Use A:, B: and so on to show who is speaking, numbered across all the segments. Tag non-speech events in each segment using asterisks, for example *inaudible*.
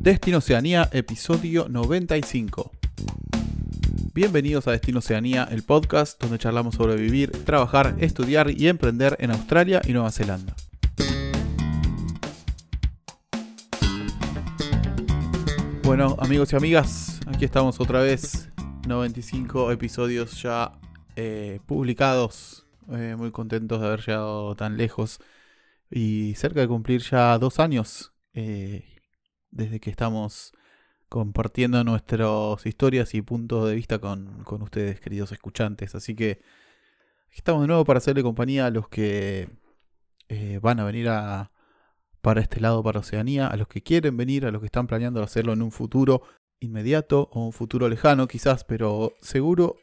A: Destino Oceanía, episodio 95. Bienvenidos a Destino Oceanía, el podcast donde charlamos sobre vivir, trabajar, estudiar y emprender en Australia y Nueva Zelanda. Bueno, amigos y amigas, aquí estamos otra vez. 95 episodios ya eh, publicados. Eh, muy contentos de haber llegado tan lejos y cerca de cumplir ya dos años eh, desde que estamos compartiendo nuestras historias y puntos de vista con, con ustedes, queridos escuchantes. Así que estamos de nuevo para hacerle compañía a los que van a venir a, para este lado, para Oceanía, a los que quieren venir, a los que están planeando hacerlo en un futuro inmediato o un futuro lejano quizás, pero seguro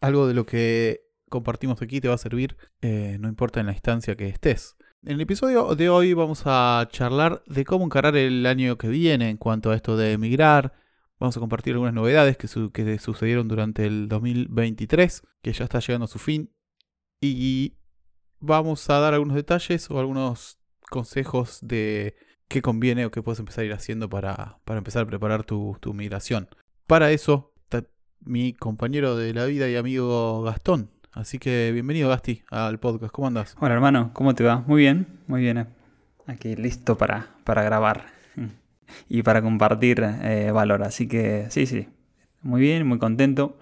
A: algo de lo que compartimos aquí te va a servir, eh, no importa en la instancia que estés. En el episodio de hoy vamos a charlar de cómo encarar el año que viene en cuanto a esto de emigrar. Vamos a compartir algunas novedades que, que sucedieron durante el 2023, que ya está llegando a su fin. Y vamos a dar algunos detalles o algunos consejos de qué conviene o qué puedes empezar a ir haciendo para, para empezar a preparar tu, tu migración. Para eso mi compañero de la vida y amigo Gastón. Así que bienvenido Gasti al podcast. ¿Cómo andas?
B: Hola hermano, ¿cómo te va? Muy bien, muy bien. Aquí listo para, para grabar y para compartir eh, valor. Así que sí, sí, muy bien, muy contento.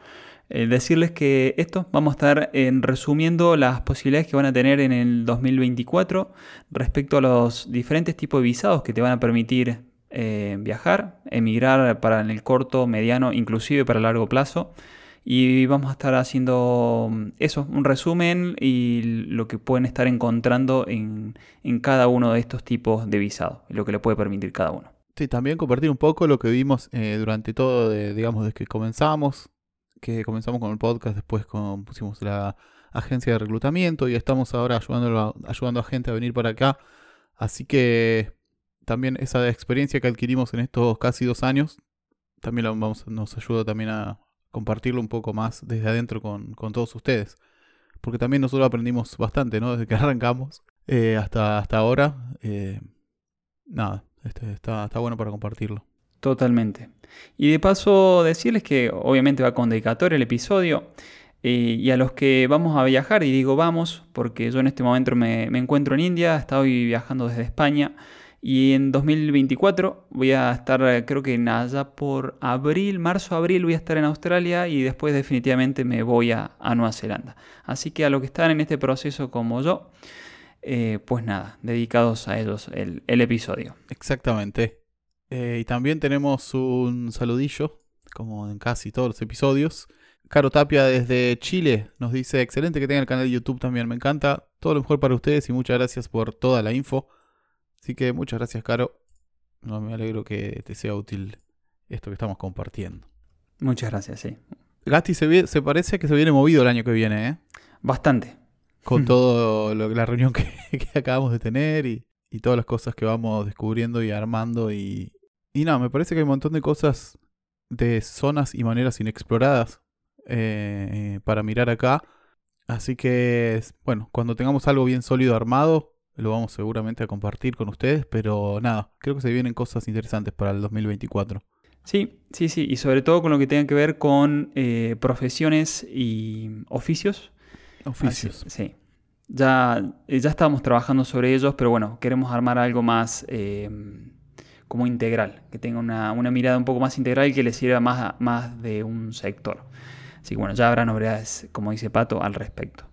B: Eh, decirles que esto vamos a estar en resumiendo las posibilidades que van a tener en el 2024 respecto a los diferentes tipos de visados que te van a permitir eh, viajar, emigrar para el corto, mediano, inclusive para largo plazo. Y vamos a estar haciendo mm, eso, un resumen y lo que pueden estar encontrando en, cada uno de estos tipos de visados y lo que le puede permitir cada uno.
A: Sí, también compartir un poco lo que vimos eh, durante todo, digamos, desde que comenzamos que comenzamos con el podcast, después con, pusimos la agencia de reclutamiento y estamos ahora ayudando, ayudando a gente a venir para acá. Así que también esa experiencia que adquirimos en estos casi dos años, también vamos, nos ayuda también a compartirlo un poco más desde adentro con, todos ustedes. Porque también nosotros aprendimos bastante, ¿no? *laughs* Desde que arrancamos eh, hasta, hasta ahora. Eh, nada, este, está, está bueno para compartirlo.
B: Totalmente. Y de paso decirles que obviamente va con dedicatoria el episodio. Eh, y a los que vamos a viajar, y digo vamos, porque yo en este momento me, encuentro en India, estoy viajando desde España. Y en 2024 voy a estar, creo que allá por abril, marzo, abril voy a estar en Australia y después definitivamente me voy a, Nueva Zelanda. Así que a los que están en este proceso como yo, eh, pues nada, dedicados a ellos el, el episodio.
A: Exactamente. Eh, y también tenemos un saludillo, como en casi todos los episodios. Caro Tapia desde Chile nos dice, excelente que tenga el canal de YouTube también, me encanta. Todo lo mejor para ustedes y muchas gracias por toda la info. Así que muchas gracias, Caro. No, me alegro que te sea útil esto que estamos compartiendo.
B: Muchas gracias, sí.
A: Gasti se, se parece que se viene movido el año que viene, ¿eh?
B: Bastante.
A: Con *laughs* todo la reunión *laughs* que, acabamos de tener y, y todas las cosas que vamos descubriendo y armando y, y no, me parece que hay un montón de cosas de zonas y maneras inexploradas eh, para mirar acá. Así que, bueno, cuando tengamos algo bien sólido armado, lo vamos seguramente a compartir con ustedes. Pero nada, creo que se vienen cosas interesantes para el 2024.
B: Sí, sí, sí. Y sobre todo con lo que tenga que ver con eh, profesiones y oficios.
A: Oficios.
B: sí. Ya, ya estábamos trabajando sobre ellos, pero bueno, queremos armar algo más eh, como integral, que tenga una, mirada un poco más integral y que le sirva más, más de un sector. Así que bueno, ya habrá novedades, como dice Pato, al respecto.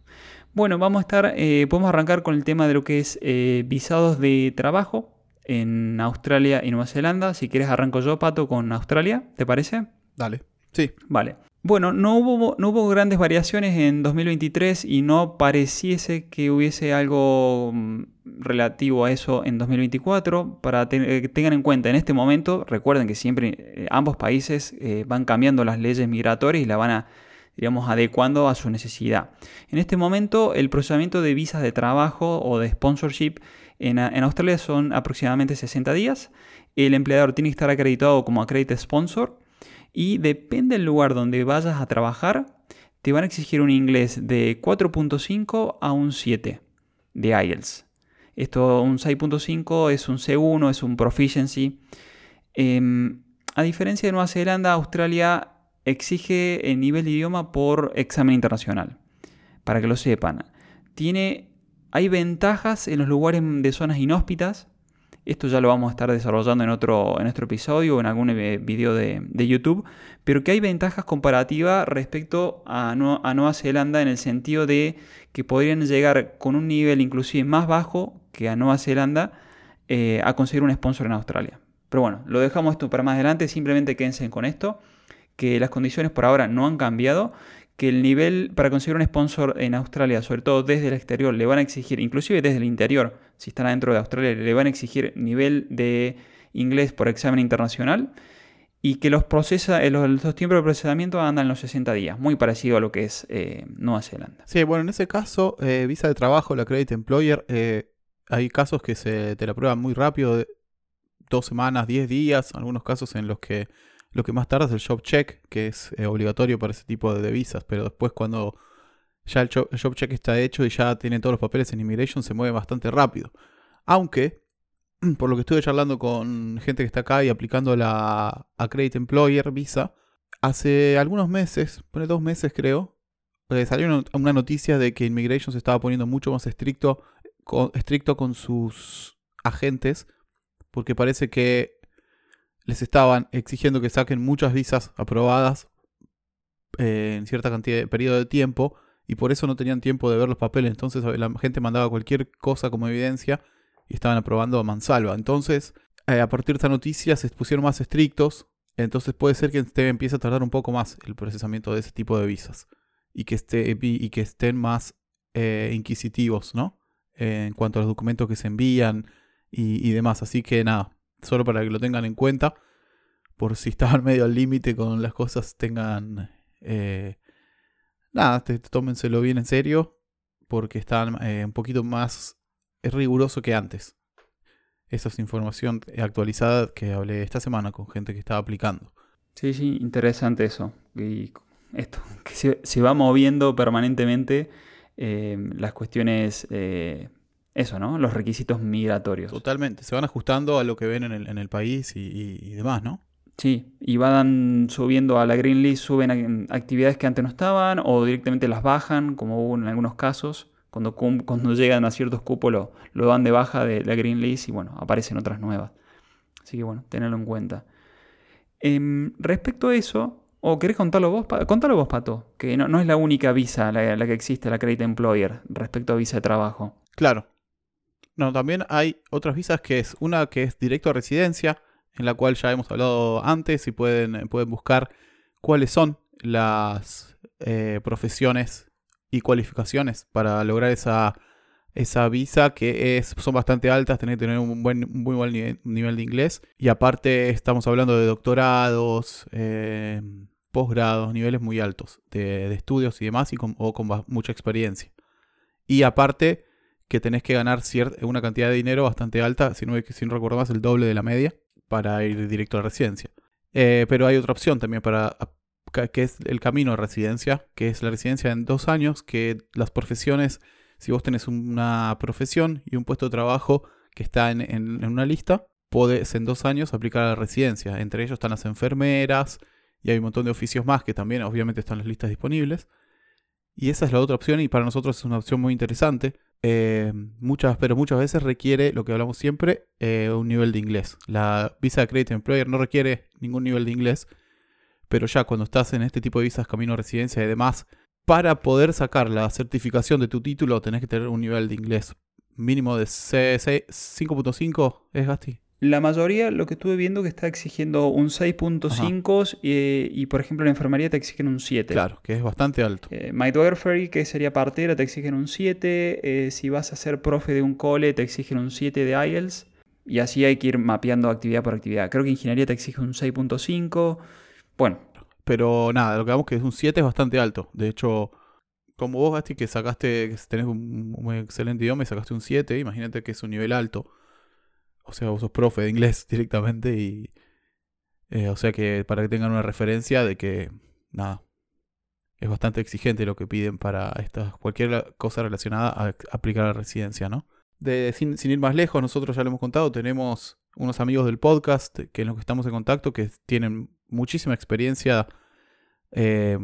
B: Bueno, vamos a estar, eh, podemos arrancar con el tema de lo que es eh, visados de trabajo en Australia y Nueva Zelanda. Si quieres arranco yo, Pato, con Australia, ¿te parece?
A: Dale, sí.
B: Vale. Bueno, no hubo, no hubo grandes variaciones en 2023 y no pareciese que hubiese algo mm, relativo a eso en 2024. Para que eh, tengan en cuenta, en este momento, recuerden que siempre eh, ambos países eh, van cambiando las leyes migratorias y la van a, digamos, adecuando a su necesidad. En este momento, el procesamiento de visas de trabajo o de sponsorship en, en Australia son aproximadamente 60 días. El empleador tiene que estar acreditado como accredited sponsor y depende del lugar donde vayas a trabajar, te van a exigir un inglés de 4.5 a un 7 de IELTS. Esto, un 6.5 es un C1, es un proficiency. Em, a diferencia de Nueva Zelanda, Australia exige el nivel de idioma por examen internacional. Para que lo sepan. Tiene, hay ventajas en los lugares de zonas inhóspitas. Esto ya lo vamos a estar desarrollando en otro, en episodio o en algún eh, video de, YouTube. Pero que hay ventajas comparativas respecto a, a Nueva Zelanda en el sentido de que podrían llegar con un nivel inclusive más bajo que a Nueva Zelanda eh, a conseguir un sponsor en Australia. Pero bueno, lo dejamos esto para más adelante, simplemente quédense con esto, que las condiciones por ahora no han cambiado, que el nivel para conseguir un sponsor en Australia, sobre todo desde el exterior, le van a exigir, inclusive desde el interior, si están adentro de Australia, le van a exigir nivel de inglés por examen internacional y que los, procesa, eh, los, tiempos de procesamiento andan en los 60 días, muy parecido a lo que es eh, Nueva Zelanda.
A: Sí, bueno, en ese caso, eh, visa de trabajo, la Credit Employer, hay casos que se te la prueban muy rápido, dos semanas, diez días, algunos casos en los que lo que más tarda es el job check, que es obligatorio para ese tipo de visas, pero después cuando ya el job, check está hecho y ya tiene todos los papeles en Immigration, se mueve bastante rápido. Aunque *clears throat* por lo que estuve charlando con gente que está acá y aplicando la Accredit Employer Visa, hace algunos meses, pone dos meses creo, eh, salió una, noticia de que Immigration se estaba poniendo mucho más estricto estricto con sus agentes, porque parece que les estaban exigiendo que saquen muchas visas aprobadas eh, en cierta cantidad de periodo de tiempo y por eso no tenían tiempo de ver los papeles. Entonces la gente mandaba cualquier cosa como evidencia y estaban aprobando a mansalva. Entonces, eh, a partir de esta noticia se pusieron más estrictos. Entonces puede ser que este empiece a tardar un poco más el procesamiento de ese tipo de visas. Y que, esté, y que estén más eh, inquisitivos, ¿no? en cuanto a los documentos que se envían y, demás. Así que nada, solo para que lo tengan en cuenta. Por si estaban *laughs* medio al límite con las cosas, tengan... Eh, nada, tómenselo bien en serio. Porque están un poquito más es riguroso que antes. Esa es información actualizada que hablé esta semana con gente que estaba aplicando.
B: Sí, sí, interesante eso. Y esto, que se, va moviendo permanentemente eh, las cuestiones, eh, eso, ¿no? Los requisitos migratorios.
A: Totalmente, se van ajustando a lo que ven en el, país y, demás, ¿no?
B: Sí, y van subiendo a la Green List, suben actividades que antes no estaban o directamente las bajan, como hubo en algunos casos. Cuando, cuando llegan a ciertos cupos lo, dan de baja de la green list y bueno, aparecen otras nuevas. Así que bueno, tenerlo en cuenta. Em, respecto a eso, ¿o querés contarlo vos? Contalo vos, Pato, que no, es la única visa la, que existe, la Credit Employer, respecto a visa de trabajo.
A: Claro. No, también hay otras visas que es una que es directo a residencia, en la cual ya hemos hablado antes y pueden, pueden buscar cuáles son las eh, profesiones y cualificaciones para lograr esa, esa visa que es, son bastante altas, tener que tener un buen, muy buen nivel, de inglés. Y aparte estamos hablando de doctorados, eh, posgrados, niveles muy altos de, estudios y demás, y con, o con mucha experiencia. Y aparte que tenés que ganar una cantidad de dinero bastante alta, si no, si no recuerdo más, el doble de la media, para ir directo a la residencia. Eh, pero hay otra opción también para que es el camino de residencia, que es la residencia en dos años, que las profesiones, si vos tenés una profesión y un puesto de trabajo que está en, una lista, podés en dos años aplicar a la residencia. Entre ellos están las enfermeras y hay un montón de oficios más que también obviamente están en las listas disponibles. Y esa es la otra opción y para nosotros es una opción muy interesante. Eh, muchas, pero muchas veces requiere, lo que hablamos siempre, eh, un nivel de inglés. La visa de Credit Employer no requiere ningún nivel de inglés pero ya cuando estás en este tipo de visas camino a residencia y demás, para poder sacar la certificación de tu título tenés que tener un nivel de inglés mínimo de 5.5, ¿es Gasti?
B: La mayoría, lo que estuve viendo, que está exigiendo un 6.5 y, por ejemplo, en la enfermería te exigen un 7.
A: Claro, que es bastante alto.
B: Eh, Midwifery, que sería partera, te exigen un 7. Eh, si vas a ser profe de un cole, te exigen un 7 de IELTS. Y así hay que ir mapeando actividad por actividad. Creo que ingeniería te exige un 6.5. Bueno.
A: Pero nada, lo que vemos que es un 7 es bastante alto. De hecho, como vos, Gasti, que sacaste, que tenés un, excelente idioma y sacaste un 7, imagínate que es un nivel alto. O sea, vos sos profe de inglés *laughs* directamente y... Eh, o sea que para que tengan una referencia de que, nada, es bastante exigente lo que piden para estas, cualquier cosa relacionada a aplicar la residencia, ¿no? De, sin, sin, ir más lejos, nosotros ya lo hemos contado, tenemos unos amigos del podcast que en los que estamos en contacto que tienen muchísima experiencia, eh,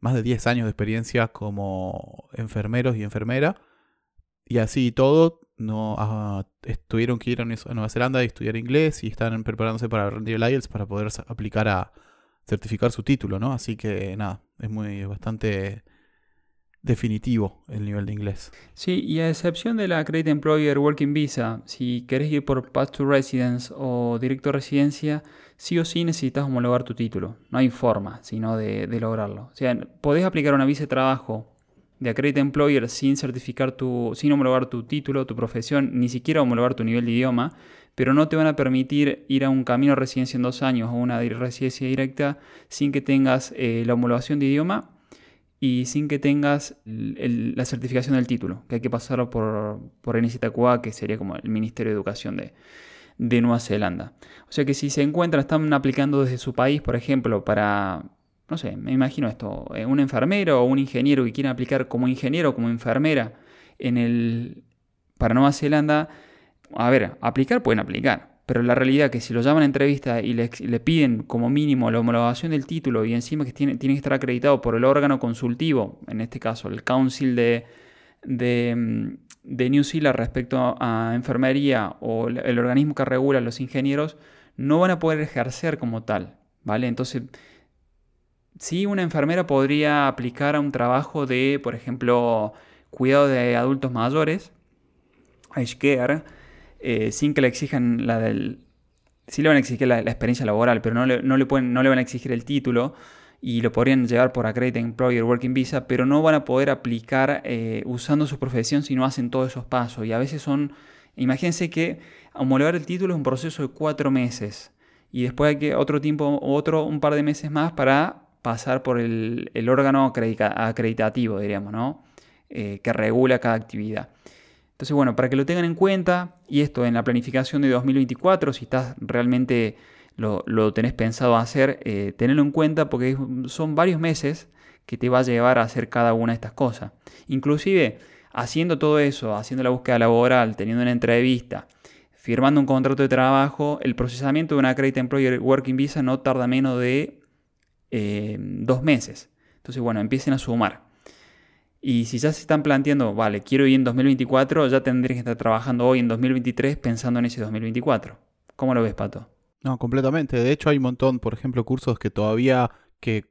A: más de 10 años de experiencia como enfermeros y enfermera. Y así todo, no, ah, tuvieron que ir a Nueva Zelanda y estudiar inglés y están preparándose para rendir el IELTS para poder aplicar a certificar su título, ¿no? Así que nada, es muy bastante definitivo el nivel de inglés.
B: Sí, y a excepción de la Credit Employer Working Visa, si querés ir por Path to Residence o Directo Residencia, sí o sí necesitas homologar tu título. No hay forma, sino de, lograrlo. O sea, podés aplicar una visa de trabajo de Accredit Employer sin certificar tu, sin homologar tu título, tu profesión, ni siquiera homologar tu nivel de idioma, pero no te van a permitir ir a un camino de residencia en dos años o una residencia directa sin que tengas eh, la homologación de idioma y sin que tengas la certificación del título, que hay que pasarlo por, por NCTQA, que sería como el Ministerio de Educación de, de Nueva Zelanda. O sea que si se encuentran, están aplicando desde su país, por ejemplo, para, no sé, me imagino esto, eh, un enfermero o un ingeniero que quiera aplicar como ingeniero o como enfermera en el, para Nueva Zelanda, a ver, aplicar pueden aplicar, pero la realidad es que si lo llaman a entrevista y le, piden como mínimo la homologación del título y encima que tiene, que estar acreditado por el órgano consultivo, en este caso el Council de, de, mm, de New Zealand respecto a enfermería o el organismo que regula a los ingenieros no van a poder ejercer como tal, ¿vale? Entonces, sí, una enfermera podría aplicar a un trabajo de, por ejemplo, cuidado de adultos mayores, age care, eh, sin que le exijan la del... Sí le van a exigir la, experiencia laboral, pero no no le, pueden, no le van a exigir el título y lo podrían llevar por Accredited Employer Working Visa, pero no van a poder aplicar eh, usando su profesión si no hacen todos esos pasos. Y a veces son, imagínense que homologar el título es un proceso de cuatro meses y después hay que otro tiempo, otro un par de meses más para pasar por el, órgano acreditativo, diríamos, ¿no? Eh, que regula cada actividad. Entonces, bueno, para que lo tengan en cuenta, y esto en la planificación de 2024, si estás realmente lo, tenés pensado hacer, eh, en cuenta porque son varios meses que te va a llevar a hacer cada una de estas cosas. Inclusive, haciendo todo eso, haciendo la búsqueda laboral, teniendo una entrevista, firmando un contrato de trabajo, el procesamiento de una Credit Employer Working Visa no tarda menos de eh, dos meses. Entonces, bueno, empiecen a sumar. Y si ya se están planteando, vale, quiero ir en 2024, ya tendrían que estar trabajando hoy en 2023 pensando en ese 2024. ¿Cómo lo ves, Pato?
A: No, completamente. De hecho, hay un montón, por ejemplo, cursos que todavía que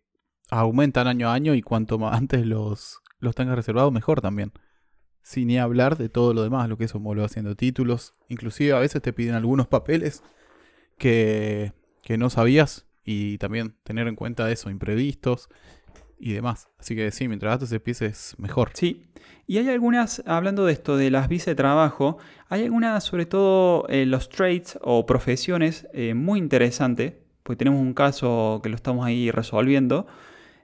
A: aumentan año a año y cuanto más antes los, los tengas reservados, mejor también. Sin ni hablar de todo lo demás, lo que es haciendo títulos. Inclusive a veces te piden algunos papeles que, que no sabías y también tener en cuenta eso, imprevistos y demás. Así que sí, mientras antes empieces mejor.
B: Sí, y hay algunas, hablando de esto, de las visas de trabajo, hay algunas, sobre todo eh, los trades o profesiones, eh, muy interesantes, porque tenemos un caso que lo estamos ahí resolviendo,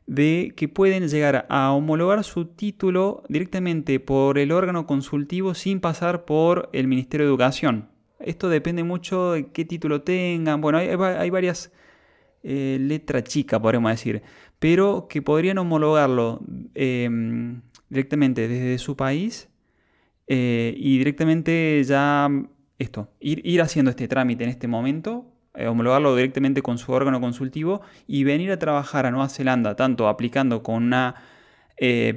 B: de que pueden llegar a homologar su título directamente por el órgano consultivo sin pasar por el Ministerio de Educación. Esto depende mucho de qué título tengan. Bueno, hay, varias eh, letras chicas, podríamos decir pero que podrían homologarlo em, directamente desde su país eh, y directamente ya esto, ir, haciendo este trámite en este momento, eh, homologarlo directamente con su órgano consultivo y venir a trabajar a Nueva Zelanda, tanto aplicando con una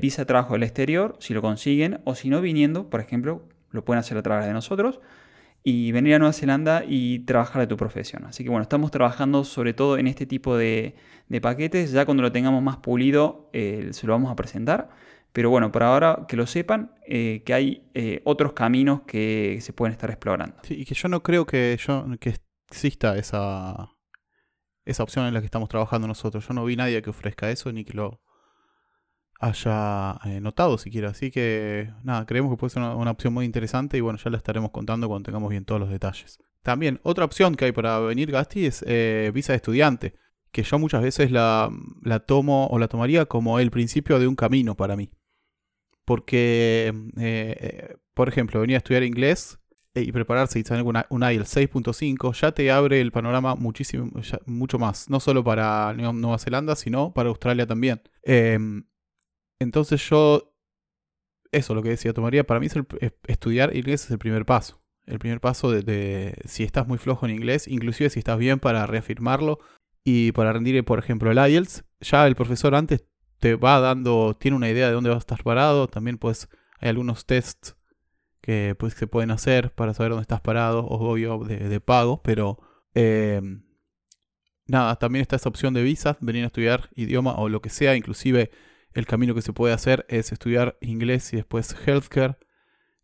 B: visa de trabajo del exterior, si lo consiguen, o si no viniendo, por ejemplo, lo pueden hacer a través de nosotros, y venir a Nueva Zelanda y trabajar de tu profesión. Así que bueno, estamos trabajando sobre todo en este tipo de, paquetes. Ya cuando lo tengamos más pulido, eh, se lo vamos a presentar. Pero bueno, por ahora que lo sepan, eh, que hay eh, otros caminos que se pueden estar explorando.
A: Sí, y que yo no creo que, yo, que exista esa, esa opción en la que estamos trabajando nosotros. Yo no vi nadie que ofrezca eso ni que lo, haya eh, notado siquiera. Así que nada, creemos que puede ser una, opción muy interesante y bueno, ya la estaremos contando cuando tengamos bien todos los detalles. También, otra opción que hay para venir, Gasti, es eh, visa de estudiante, que yo muchas veces la, la, tomo o la tomaría como el principio de un camino para mí. Porque, eh, por ejemplo, venir a estudiar inglés y prepararse y tener una, un IELTS 6.5 ya te abre el panorama muchísimo, mucho más. No solo para Nueva Zelanda, sino para Australia también. Em, entonces yo, eso lo que decía, tomaría, para mí es estudiar inglés es el primer paso. El primer paso de, si estás muy flojo en inglés, inclusive si estás bien para reafirmarlo y para rendir, por ejemplo, el IELTS, ya el profesor antes te va dando, tiene una idea de dónde vas a estar parado. También pues hay algunos tests que pues se pueden hacer para saber dónde estás parado, obvio de, pago, pero eh, nada, también está esa opción de visa, venir a estudiar idioma o lo que sea, inclusive el camino que se puede hacer es estudiar inglés y después healthcare,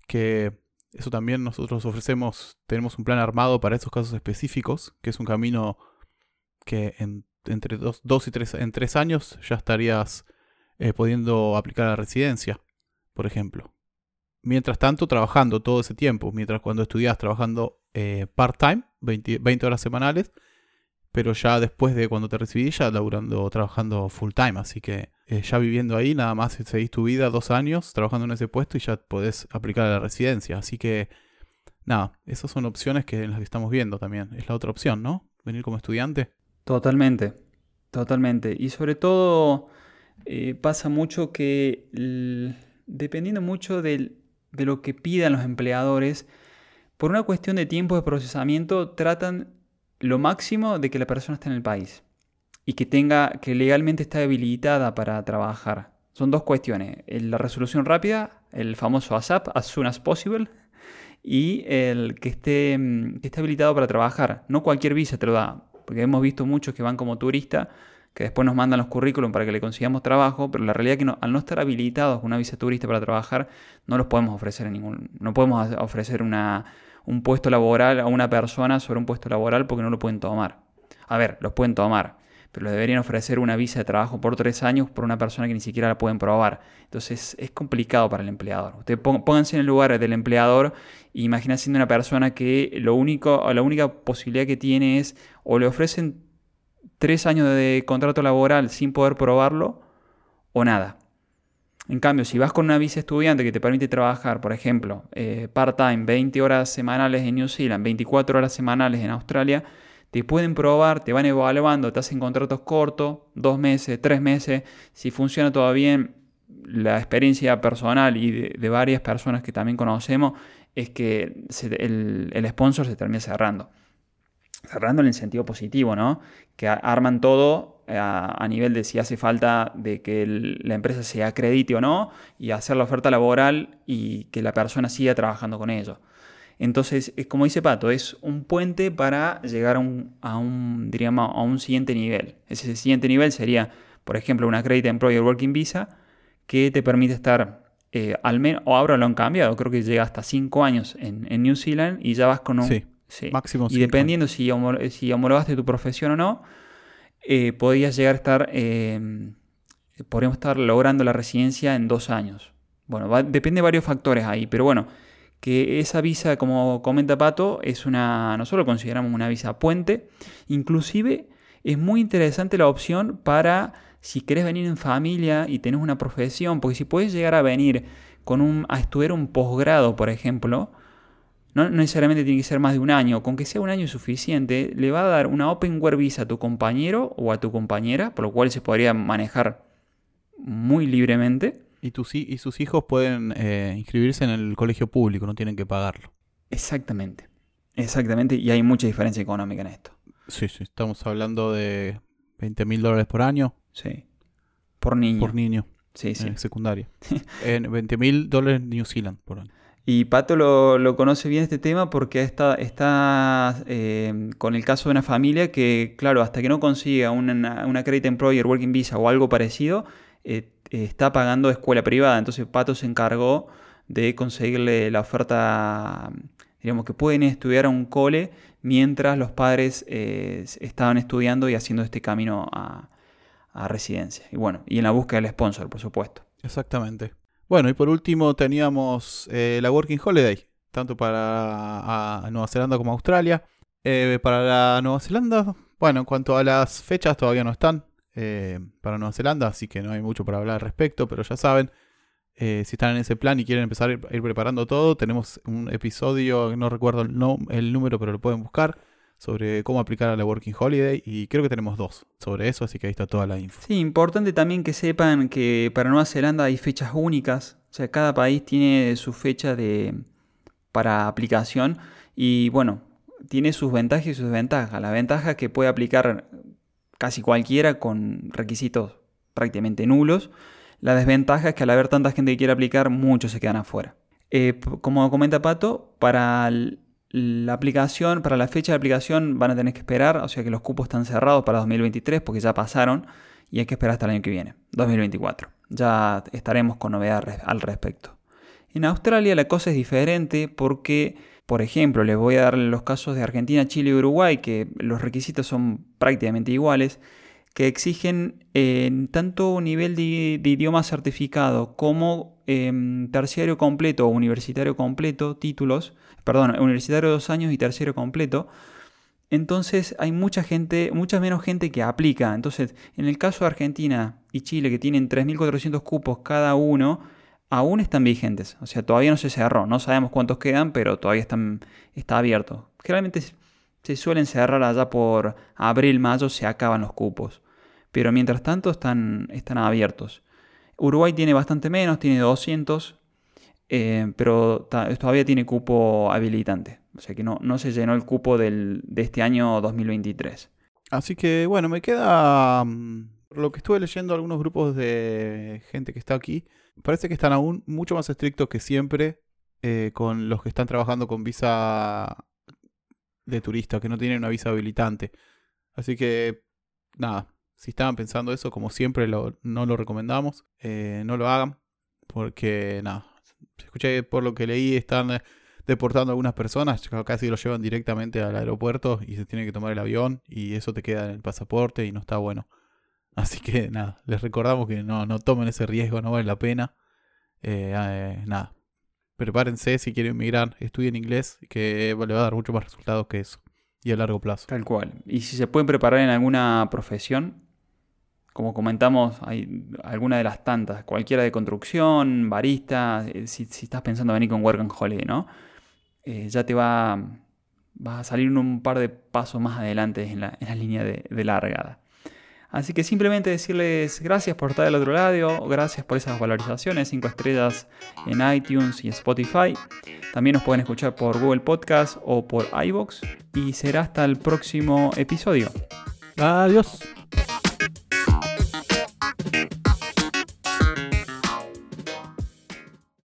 A: que eso también nosotros ofrecemos, tenemos un plan armado para esos casos específicos, que es un camino que entre dos, y tres, en tres años ya estarías eh, pudiendo aplicar a la residencia, por ejemplo. Mientras tanto, trabajando todo ese tiempo, mientras cuando estudias trabajando eh, part-time, 20 horas semanales, pero ya después de cuando te recibí, ya laburando, trabajando full time. Así que eh, ya viviendo ahí, nada más seguís tu vida dos años trabajando en ese puesto y ya podés aplicar a la residencia. Así que, nada, esas son opciones que en las que estamos viendo también. Es la otra opción, ¿no? Venir como estudiante.
B: Totalmente, totalmente. Y sobre todo eh, pasa mucho que dependiendo mucho de lo que pidan los empleadores, por una cuestión de tiempo de procesamiento, tratan lo máximo de que la persona esté en el país y que tenga que legalmente esté habilitada para trabajar. Son dos cuestiones, la resolución rápida, el famoso ASAP, as soon as possible, y el que esté, mm, que esté habilitado para trabajar. No cualquier visa te lo da, porque hemos visto muchos que van como turista, que después nos mandan los currículum para que le consigamos trabajo, pero la realidad es que al no estar habilitados con una visa turista para trabajar, no los podemos ofrecer en ningún, no podemos ofrecer una, un puesto laboral a una persona sobre un puesto laboral porque no lo pueden tomar. A ver, los pueden tomar, pero les deberían ofrecer una visa de trabajo por tres años por una persona que ni siquiera la pueden probar. Entonces es complicado para el empleador. Ustedes pónganse en el lugar del empleador e imaginen siendo una persona que lo único, la única posibilidad que tiene es o le ofrecen tres años de contrato laboral sin poder probarlo o nada. En cambio, si vas con una visa estudiante que te permite trabajar, por ejemplo, eh, part-time, 20 horas semanales en New Zealand, 24 horas semanales en Australia, te pueden probar, te van evaluando, te hacen contratos cortos, dos meses, tres meses. Si funciona todo bien, la experiencia personal y de, varias personas que también conocemos es que el, el sponsor se termina cerrando cerrando en el sentido positivo, ¿no? Que arman todo eh, a, nivel de si hace falta de que la empresa se acredite o no y hacer la oferta laboral y que la persona siga trabajando con ellos. Entonces, como dice Pato, es un puente para llegar a un, a un, diríamos, a un siguiente nivel. Ese siguiente nivel sería, por ejemplo, una Credit Employer Working Visa que te permite estar eh, al menos, o ahora lo han cambiado, creo que llega hasta 5 años en, New Zealand y ya vas con un,
A: Máximo
B: Y dependiendo si, si, homologaste tu profesión o no, eh, podías llegar a estar, eh, podríamos estar logrando la residencia en dos años. Bueno, depende de varios factores ahí, pero bueno, que esa visa, como comenta Pato, es una, nosotros consideramos una visa puente, inclusive es muy interesante la opción para si querés venir en familia y tenés una profesión, porque si puedes llegar a venir con un, a estudiar un posgrado, por ejemplo, no necesariamente tiene que ser más de un año, con que sea un año suficiente, le va a dar una Openware Visa a tu compañero o a tu compañera, por lo cual se podría manejar muy libremente.
A: Y, y sus hijos pueden eh, inscribirse en el colegio público, no tienen que pagarlo.
B: Exactamente, exactamente, y hay mucha diferencia económica en esto.
A: Sí, sí, estamos hablando de 20 mil dólares por año.
B: Sí, por niño.
A: Por niño.
B: Sí, sí.
A: En secundaria. *laughs* en 20 mil dólares en New Zealand por año.
B: Y Pato lo, conoce bien este tema porque está, eh, con el caso de una familia que, claro, hasta que no consiga una, una Credit Employer Working Visa o algo parecido, eh, está pagando escuela privada. Entonces Pato se encargó de conseguirle la oferta, digamos que pueden estudiar a un cole mientras los padres eh, estaban estudiando y haciendo este camino a, a residencia. Y bueno, y en la búsqueda del sponsor, por supuesto.
A: Exactamente. Bueno, y por último teníamos eh, la Working Holiday, tanto para Nueva Zelanda como Australia. Eh, para la Nueva Zelanda, bueno, en cuanto a las fechas todavía no están eh, para Nueva Zelanda, así que no hay mucho para hablar al respecto, pero ya saben, si están en ese plan y quieren empezar a ir, preparando todo, tenemos un episodio, no recuerdo el, el número, pero lo pueden buscar sobre cómo aplicar a la Working Holiday y creo que tenemos dos sobre eso, así que ahí está toda la info.
B: Sí, importante también que sepan que para Nueva Zelanda hay fechas únicas, o sea, cada país tiene su fecha de, para aplicación y bueno, tiene sus ventajas y sus desventajas. La ventaja es que puede aplicar casi cualquiera con requisitos prácticamente nulos. La desventaja es que al haber tanta gente que quiere aplicar, muchos se quedan afuera. Eh, como comenta Pato, para la aplicación, para la fecha de aplicación van a tener que esperar, o sea que los cupos están cerrados para 2023 porque ya pasaron y hay que esperar hasta el año que viene, 2024. Ya estaremos con novedades al respecto. En Australia la cosa es diferente porque, por ejemplo, les voy a dar los casos de Argentina, Chile y Uruguay, que los requisitos son prácticamente iguales, que exigen en tanto nivel de, idioma certificado como em, terciario completo o universitario completo, títulos, perdón, universitario de dos años y terciario completo, entonces hay mucha gente, mucha menos gente que aplica. Entonces, en el caso de Argentina y Chile, que tienen 3.400 cupos cada uno, aún están vigentes. O sea, todavía no se cerró. No sabemos cuántos quedan, pero todavía están, está abierto. Generalmente se suelen cerrar allá por abril, mayo, se acaban los cupos. Pero mientras tanto están, están abiertos. Uruguay tiene bastante menos, tiene 200, eh, pero todavía tiene cupo habilitante. O sea que no, no se llenó el cupo del, de este año 2023.
A: Así que bueno, me queda mm, lo que estuve leyendo algunos grupos de gente que está aquí. Parece que están aún mucho más estrictos que siempre eh, con los que están trabajando con visa de turista, que no tienen una visa habilitante. Así que nada, si estaban pensando eso, como siempre no lo recomendamos, eh, no lo hagan, porque nada, escuché por lo que leí, están eh, deportando a algunas personas, casi lo llevan directamente al aeropuerto y se tiene que tomar el avión y eso te queda en el pasaporte y no está bueno. Así que nada, les recordamos que no, no tomen ese riesgo, no vale la pena. Eh, nada, prepárense si quieren emigrar, estudien inglés, que le va a dar mucho más resultados que eso y a largo plazo.
B: Tal cual. Y si se pueden preparar en alguna profesión, como comentamos, hay alguna de las tantas, cualquiera de construcción, barista, eh, si, estás pensando en venir con Work and Holiday, ¿no? Eh, ya te va, va, a salir un par de pasos más adelante en la, línea de, largada. Así que simplemente decirles gracias por estar del otro lado, gracias por esas valorizaciones, 5 estrellas en iTunes y Spotify. También nos pueden escuchar por Google Podcast o por iBox. Y será hasta el próximo episodio.
A: Adiós.